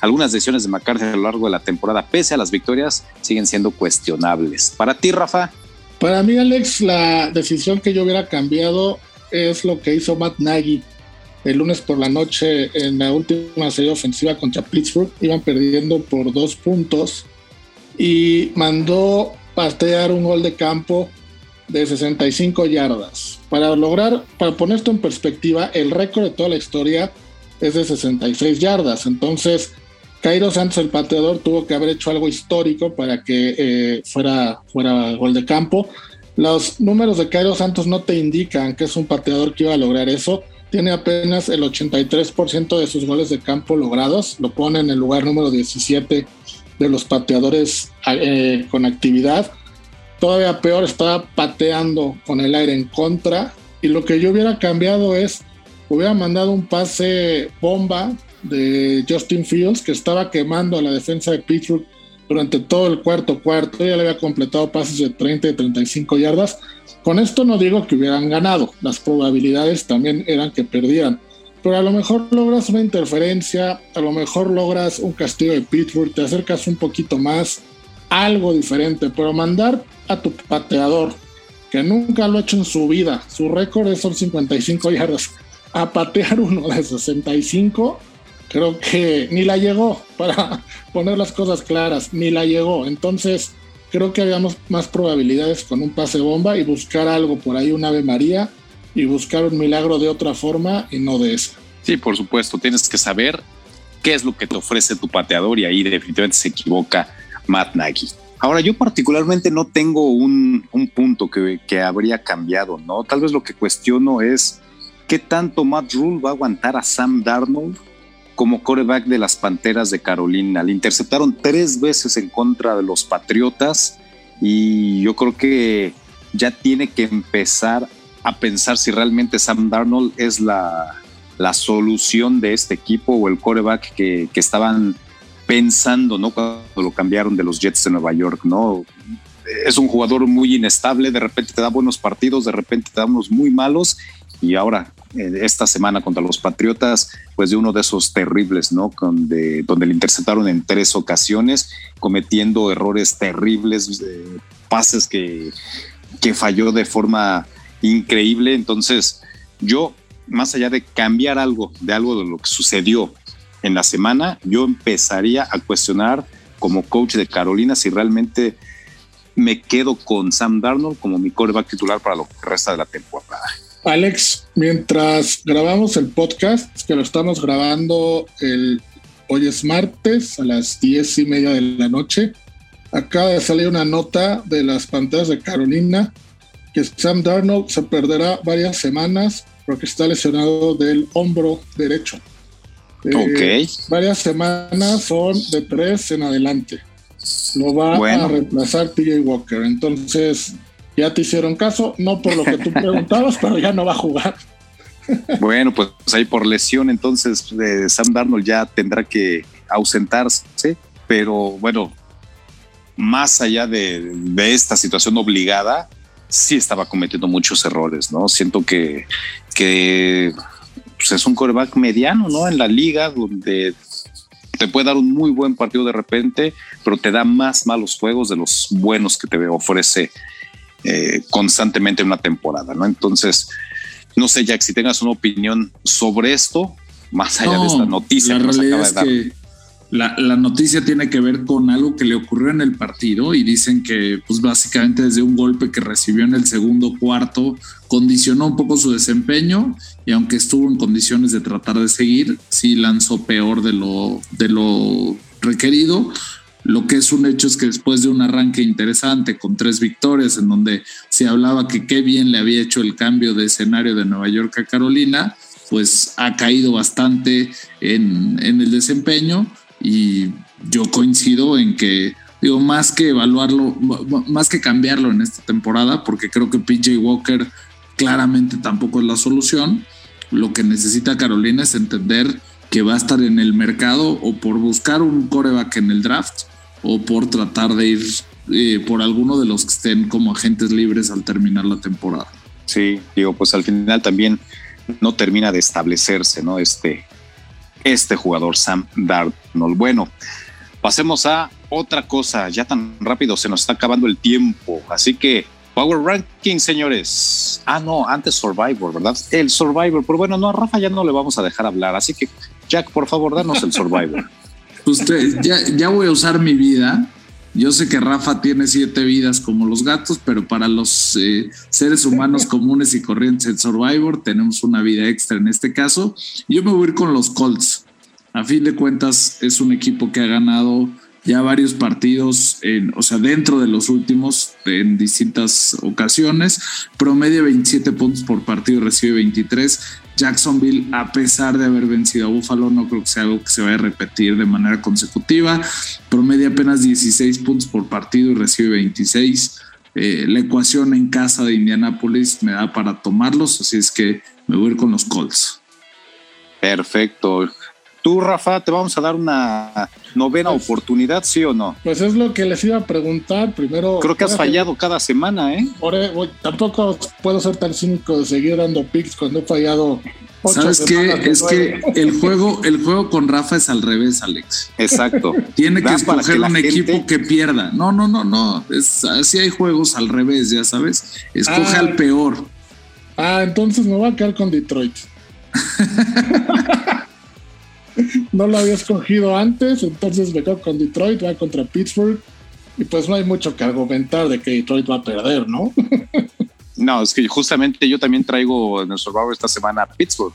algunas decisiones de McCarthy a lo largo de la temporada, pese a las victorias, siguen siendo cuestionables. Para ti, Rafa. Para mí, Alex, la decisión que yo hubiera cambiado es lo que hizo Matt Nagy el lunes por la noche en la última serie ofensiva contra Pittsburgh. Iban perdiendo por dos puntos y mandó patear un gol de campo de 65 yardas. Para lograr, para poner esto en perspectiva, el récord de toda la historia es de 66 yardas. Entonces, Cairo Santos, el pateador, tuvo que haber hecho algo histórico para que eh, fuera, fuera gol de campo. Los números de Cairo Santos no te indican que es un pateador que iba a lograr eso tiene apenas el 83% de sus goles de campo logrados, lo pone en el lugar número 17 de los pateadores eh, con actividad. Todavía peor, estaba pateando con el aire en contra. Y lo que yo hubiera cambiado es, hubiera mandado un pase bomba de Justin Fields, que estaba quemando a la defensa de Pittsburgh durante todo el cuarto cuarto. Ya le había completado pases de 30 y 35 yardas. Con esto no digo que hubieran ganado, las probabilidades también eran que perdieran, pero a lo mejor logras una interferencia, a lo mejor logras un castigo de Pittsburgh, te acercas un poquito más, algo diferente, pero mandar a tu pateador, que nunca lo ha hecho en su vida, su récord son 55 yardas, a patear uno de 65, creo que ni la llegó, para poner las cosas claras, ni la llegó. Entonces, creo que habíamos más probabilidades con un pase bomba y buscar algo por ahí, un Ave María, y buscar un milagro de otra forma y no de esa. Sí, por supuesto, tienes que saber qué es lo que te ofrece tu pateador y ahí definitivamente se equivoca Matt Nagy. Ahora, yo particularmente no tengo un, un punto que, que, habría cambiado, ¿no? Tal vez lo que cuestiono es qué tanto Matt Rule va a aguantar a Sam Darnold como coreback de las Panteras de Carolina. Le interceptaron tres veces en contra de los Patriotas y yo creo que ya tiene que empezar a pensar si realmente Sam Darnold es la, la solución de este equipo o el coreback que, estaban pensando ¿no? cuando lo cambiaron de los Jets de Nueva York. ¿no? Es un jugador muy inestable, de repente te da buenos partidos, de repente te da unos muy malos y ahora esta semana contra los Patriotas, pues de uno de esos terribles, ¿no? Donde, donde le interceptaron en tres ocasiones, cometiendo errores terribles, eh, pases que, que falló de forma increíble. Entonces, yo, más allá de cambiar algo, de algo de lo que sucedió en la semana, yo empezaría a cuestionar como coach de Carolina si realmente me quedo con Sam Darnold como mi coreback titular para lo que resta de la temporada. Alex, mientras grabamos el podcast, que lo estamos grabando el, hoy es martes a las diez y media de la noche, acaba de salir una nota de las pantallas de Carolina que Sam Darnold se perderá varias semanas porque está lesionado del hombro derecho. Eh, ok. varias semanas son de tres en adelante. Lo va a reemplazar TJ Walker. Entonces, ya te hicieron caso, no por lo que tú preguntabas, pero ya no va a jugar. Bueno, pues ahí por lesión, entonces eh, Sam Darnold ya tendrá que ausentarse, pero bueno, más allá de, esta situación obligada, sí estaba cometiendo muchos errores, ¿no? Siento que, que pues, es un coreback mediano, ¿no? En la liga, donde te puede dar un muy buen partido de repente, pero te da más malos juegos de los buenos que te ofrece eh, constantemente en una temporada, ¿no? Entonces, no sé, Jack, si tengas una opinión sobre esto, más allá de esta noticia la que realidad es Que la, noticia tiene que ver con algo que le ocurrió en el partido y dicen que pues básicamente desde un golpe que recibió en el segundo cuarto condicionó un poco su desempeño y aunque estuvo en condiciones de tratar de seguir, sí lanzó peor de lo, de lo requerido. Lo que es un hecho es que después de un arranque interesante con tres victorias en donde se hablaba que qué bien le había hecho el cambio de escenario de Nueva York a Carolina, pues ha caído bastante en, el desempeño y yo coincido en que, digo, más que evaluarlo, más que cambiarlo en esta temporada, porque creo que PJ Walker claramente tampoco es la solución, lo que necesita Carolina es entender que va a estar en el mercado o por buscar un coreback en el draft o por tratar de ir eh, por alguno de los que estén como agentes libres al terminar la temporada. Sí, digo, pues al final también no termina de establecerse, ¿no? Este, este jugador Sam Darnold. Bueno, pasemos a otra cosa. Ya tan rápido se nos está acabando el tiempo. Así que Power Ranking, señores. Ah, no, antes Survivor, ¿verdad? El Survivor. Pero bueno, no, a Rafa ya no le vamos a dejar hablar. Así que, Jack, por favor, danos el Survivor. Usted, ya, ya voy a usar mi vida yo sé que Rafa tiene siete vidas como los gatos, pero para los eh, seres humanos comunes y corrientes en Survivor tenemos una vida extra en este caso. Yo me voy a ir con los Colts. A fin de cuentas es un equipo que ha ganado ya varios partidos, en, o sea, dentro de los últimos en distintas ocasiones. Promedio 27 puntos por partido, recibe 23. Jacksonville, a pesar de haber vencido a Buffalo, no creo que sea algo que se vaya a repetir de manera consecutiva. Promedia apenas 16 puntos por partido y recibe 26. Eh, la ecuación en casa de Indianapolis me da para tomarlos, así es que me voy a ir con los Colts. Perfecto. Tú, Rafa, te vamos a dar una novena pues, oportunidad, ¿sí o no? Pues es lo que les iba a preguntar. Primero. Creo que has fallado cada semana, ¿eh? E, tampoco puedo ser tan cínico de seguir dando picks cuando he fallado. ¿Sabes qué? Es que el juego, el juego con Rafa es al revés, Alex. Exacto. Tiene que escoger un equipo que pierda. No, no, no, no. Es, así hay juegos al revés, ya sabes. Escoge ah. al peor. Ah, entonces me voy a quedar con Detroit. no lo había escogido antes, entonces me quedo con Detroit, va contra Pittsburgh. Y pues no hay mucho que argumentar de que Detroit va a perder, ¿no? no, es que justamente yo también traigo en el Survivor esta semana a Pittsburgh,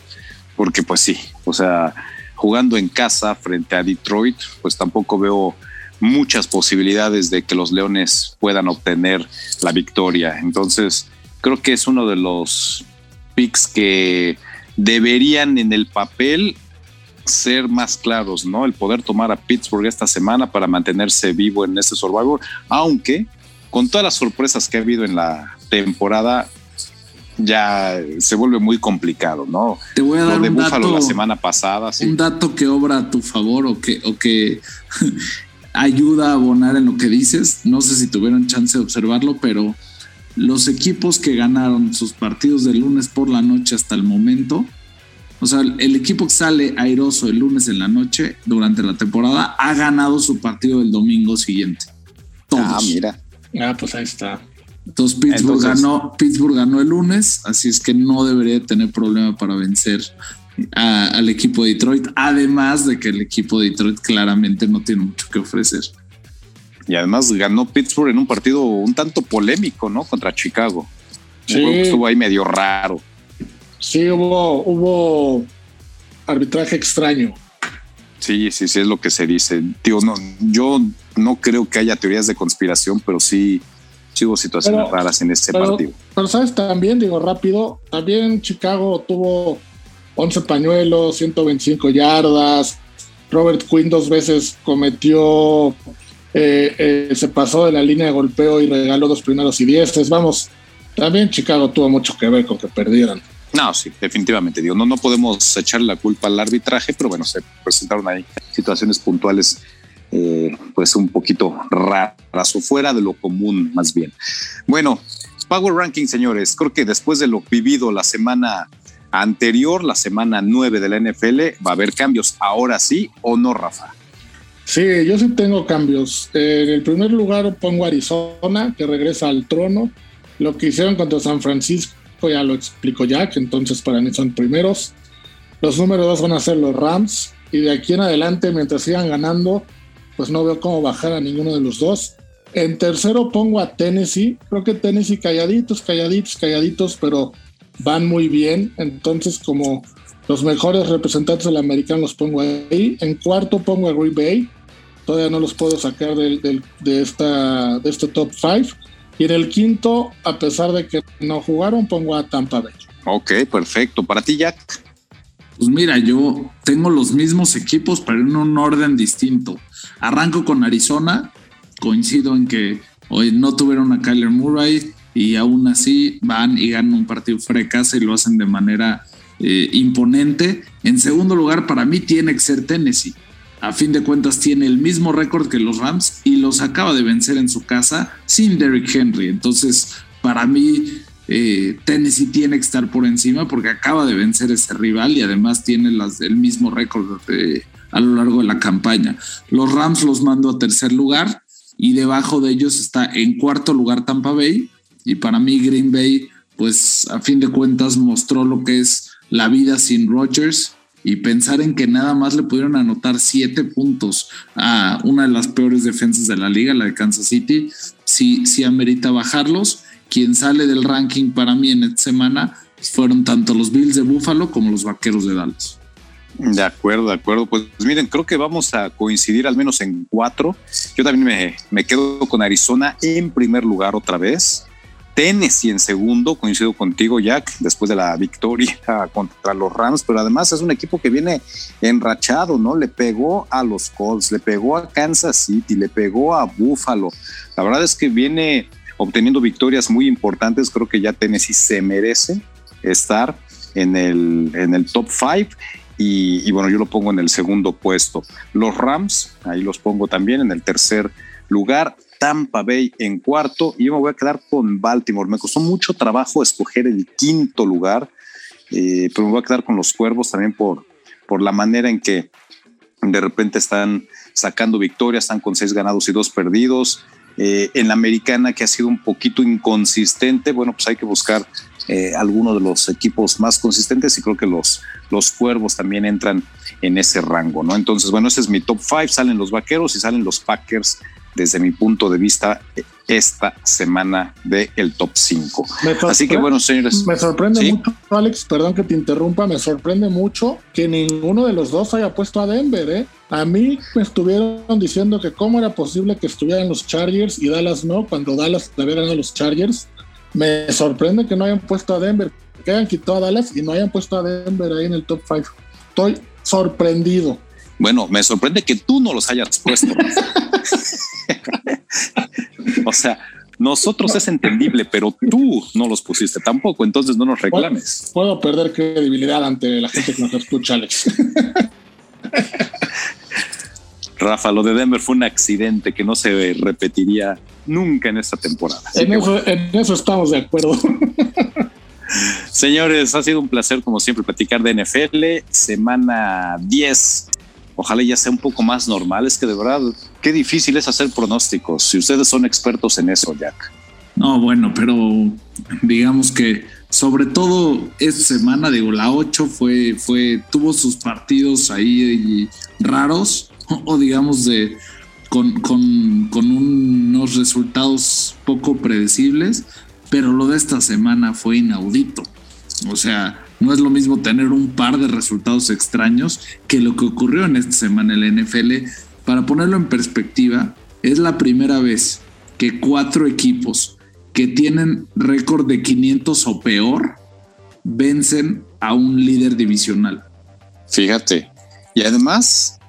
porque pues sí, o sea, jugando en casa frente a Detroit, pues tampoco veo muchas posibilidades de que los Leones puedan obtener la victoria. Entonces, creo que es uno de los picks que deberían en el papel ser más claros, ¿no? El poder tomar a Pittsburgh esta semana para mantenerse vivo en este Survivor, aunque con todas las sorpresas que ha habido en la temporada, ya se vuelve muy complicado, ¿no? Te voy a dar de un Búfalo la semana pasada. Un dato que obra a tu favor o que, o que ayuda a abonar en lo que dices. No sé si tuvieron chance de observarlo, pero los equipos que ganaron sus partidos de lunes por la noche hasta el momento o sea, el equipo que sale airoso el lunes en la noche durante la temporada ha ganado su partido el domingo siguiente. Todos. Ah, mira. Ah, pues ahí está. Entonces Pittsburgh, ganó, Pittsburgh ganó el lunes, así es que no debería tener problema para vencer al equipo de Detroit, además de que el equipo de Detroit claramente no tiene mucho que ofrecer. Y además ganó Pittsburgh en un partido un tanto polémico, ¿no? Contra Chicago. Sí. Estuvo ahí medio raro. Sí, hubo, hubo arbitraje extraño. Sí, sí, sí, es lo que se dice. Tío, no, yo no creo que haya teorías de conspiración, pero sí, hubo situaciones raras en este partido. Pero sabes, también digo rápido, también Chicago tuvo 11 pañuelos, 125 yardas. Robert Quinn dos veces cometió, eh, eh, se pasó de la línea de golpeo y regaló dos primeros y dieces. Vamos, también Chicago tuvo mucho que ver con que perdieran. No, sí, definitivamente. Digo, no, no podemos echarle la culpa al arbitraje, pero bueno, se presentaron ahí situaciones puntuales, eh, pues un poquito raras o fuera de lo común, más bien. Bueno, Power Ranking, señores. Creo que después de lo vivido la semana anterior, la semana 9 de la NFL, va a haber cambios. Ahora sí o no, Rafa. Sí, yo sí tengo cambios. En el primer lugar pongo Arizona, que regresa al trono. Lo que hicieron contra San Francisco ya lo explico Jack, entonces para mí son primeros. Los números dos van a ser los Rams, y de aquí en adelante, mientras sigan ganando, pues no veo cómo bajar a ninguno de los dos. En tercero pongo a Tennessee. Creo que Tennessee calladitos, calladitos, calladitos, pero van muy bien. Entonces, como los mejores representantes del americano los pongo ahí. En cuarto pongo a Green Bay. Todavía no los puedo sacar de, esta, de este top 5. Y en el quinto, a pesar de que no jugaron, pongo a Tampa Bay. Ok, perfecto. Para ti, Jack. Pues mira, yo tengo los mismos equipos, pero en un orden distinto. Arranco con Arizona. Coincido en que hoy no tuvieron a Kyler Murray y aún así van y ganan un partido frecas y lo hacen de manera eh, imponente. En segundo lugar, para mí tiene que ser Tennessee. A fin de cuentas tiene el mismo récord que los Rams y los acaba de vencer en su casa sin Derrick Henry. Entonces, para mí, eh, Tennessee tiene que estar por encima porque acaba de vencer ese rival y además tiene el mismo récord a lo largo de la campaña. Los Rams los mando a tercer lugar y debajo de ellos está en cuarto lugar Tampa Bay y para mí Green Bay pues a fin de cuentas mostró lo que es la vida sin Rodgers y pensar en que nada más le pudieron anotar siete puntos a una de las peores defensas de la liga, la de Kansas City, sí, sí amerita bajarlos. Quien sale del ranking para mí en esta semana fueron tanto los Bills de Buffalo como los Vaqueros de Dallas. De acuerdo, de acuerdo. Pues miren, creo que vamos a coincidir al menos en cuatro. Yo también me, me quedo con Arizona en primer lugar otra vez. Tennessee en segundo, coincido contigo, Jack, después de la victoria contra los Rams, pero además es un equipo que viene enrachado, ¿no? Le pegó a los Colts, le pegó a Kansas City, le pegó a Buffalo. La verdad es que viene obteniendo victorias muy importantes. Creo que ya Tennessee se merece estar en el, en el top 5. Y, y, bueno, yo lo pongo en el segundo puesto. Los Rams, ahí los pongo también en el tercer lugar. Tampa Bay en cuarto y yo me voy a quedar con Baltimore. Me costó mucho trabajo escoger el quinto lugar, eh, pero me voy a quedar con los Cuervos también por, por la manera en que de repente están sacando victorias, están con seis ganados y dos perdidos. Eh, en la americana que ha sido un poquito inconsistente, bueno, pues hay que buscar eh, alguno de los equipos más consistentes y creo que los, los cuervos también entran en ese rango, ¿no? Entonces, bueno, ese es mi top five, salen los vaqueros y salen los Packers desde mi punto de vista esta semana del el top 5. Así que bueno, señores. Me sorprende mucho, Alex, perdón que te interrumpa, me sorprende mucho que ninguno de los dos haya puesto a Denver. ¿eh? A mí me estuvieron diciendo que cómo era posible que estuvieran los Chargers y Dallas no, cuando Dallas le había ganado los Chargers. Me sorprende que no hayan puesto a Denver, que hayan quitado a Dallas y no hayan puesto a Denver ahí en el top 5. Estoy sorprendido. Bueno, me sorprende que tú no los hayas puesto. o sea, nosotros es entendible, pero tú no los pusiste tampoco, entonces no nos reclames. Puedo, perder credibilidad ante la gente que nos escucha, Alex. Rafa, lo de Denver fue un accidente que no se repetiría nunca en esta temporada. En eso, en eso, estamos de acuerdo. Señores, ha sido un placer como siempre platicar de NFL. Semana 10 ojalá ya sea un poco más normal. Es que de verdad, qué difícil es hacer pronósticos. Si ustedes son expertos en eso, Jack. No, bueno, pero digamos que sobre todo esta semana, digo, la 8 fue, fue, tuvo sus partidos ahí raros, o, digamos de con, con, con unos resultados poco predecibles, pero lo de esta semana fue inaudito. O sea, no es lo mismo tener un par de resultados extraños que lo que ocurrió en esta semana en la NFL. Para ponerlo en perspectiva, es la primera vez que cuatro equipos que tienen récord de 500 o peor vencen a un líder divisional. Fíjate. Y además,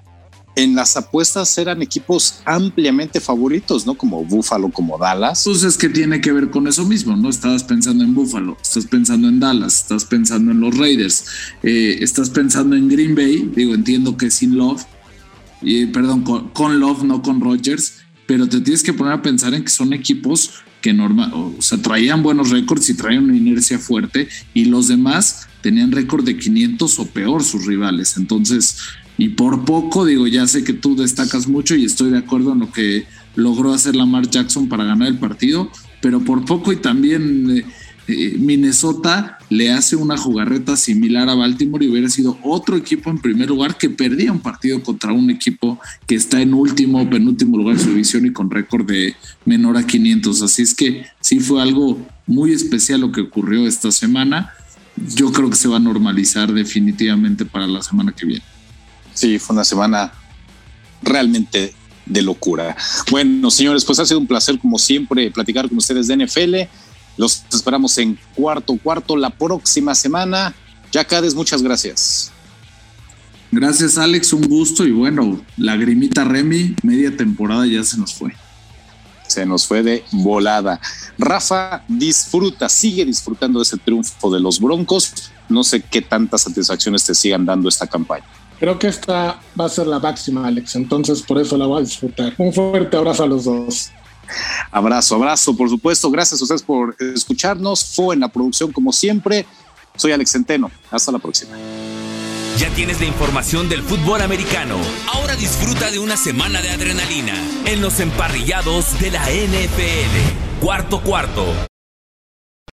en las apuestas eran equipos ampliamente favoritos, ¿no? Como Buffalo, como Dallas. Pues es que tiene que ver con eso mismo, ¿no? Estabas pensando en Buffalo, estás pensando en Dallas, estás pensando en los Raiders, eh, estás pensando en Green Bay, digo, entiendo que sin Love, y perdón, con, Love, no con Rodgers, pero te tienes que poner a pensar en que son equipos que normal, o sea, traían buenos récords y traían una inercia fuerte y los demás tenían récord de 500 o peor sus rivales. Entonces, y por poco, digo, ya sé que tú destacas mucho y estoy de acuerdo en lo que logró hacer Lamar Jackson para ganar el partido, pero por poco y también eh, eh, Minnesota le hace una jugarreta similar a Baltimore y hubiera sido otro equipo en primer lugar que perdía un partido contra un equipo que está en último o penúltimo lugar de su división y con récord de menor a 500. Así es que sí fue algo muy especial lo que ocurrió esta semana. Yo creo que se va a normalizar definitivamente para la semana que viene. Sí, fue una semana realmente de locura. Bueno, señores, pues ha sido un placer como siempre platicar con ustedes de NFL. Los esperamos en cuarto cuarto la próxima semana. Ya Cades, muchas gracias. Gracias Alex, un gusto y bueno, lagrimita Remy, media temporada ya se nos fue. Se nos fue de volada. Rafa disfruta, sigue disfrutando de ese triunfo de los Broncos. No sé qué tantas satisfacciones te sigan dando esta campaña. Creo que esta va a ser la máxima, Alex, entonces por eso la voy a disfrutar. Un fuerte abrazo a los dos. Abrazo, abrazo, por supuesto. Gracias a ustedes por escucharnos. Fue en la producción como siempre. Soy Alex Centeno. Hasta la próxima. Ya tienes la información del fútbol americano. Ahora disfruta de una semana de adrenalina en los emparrillados de la NFL. Cuarto cuarto.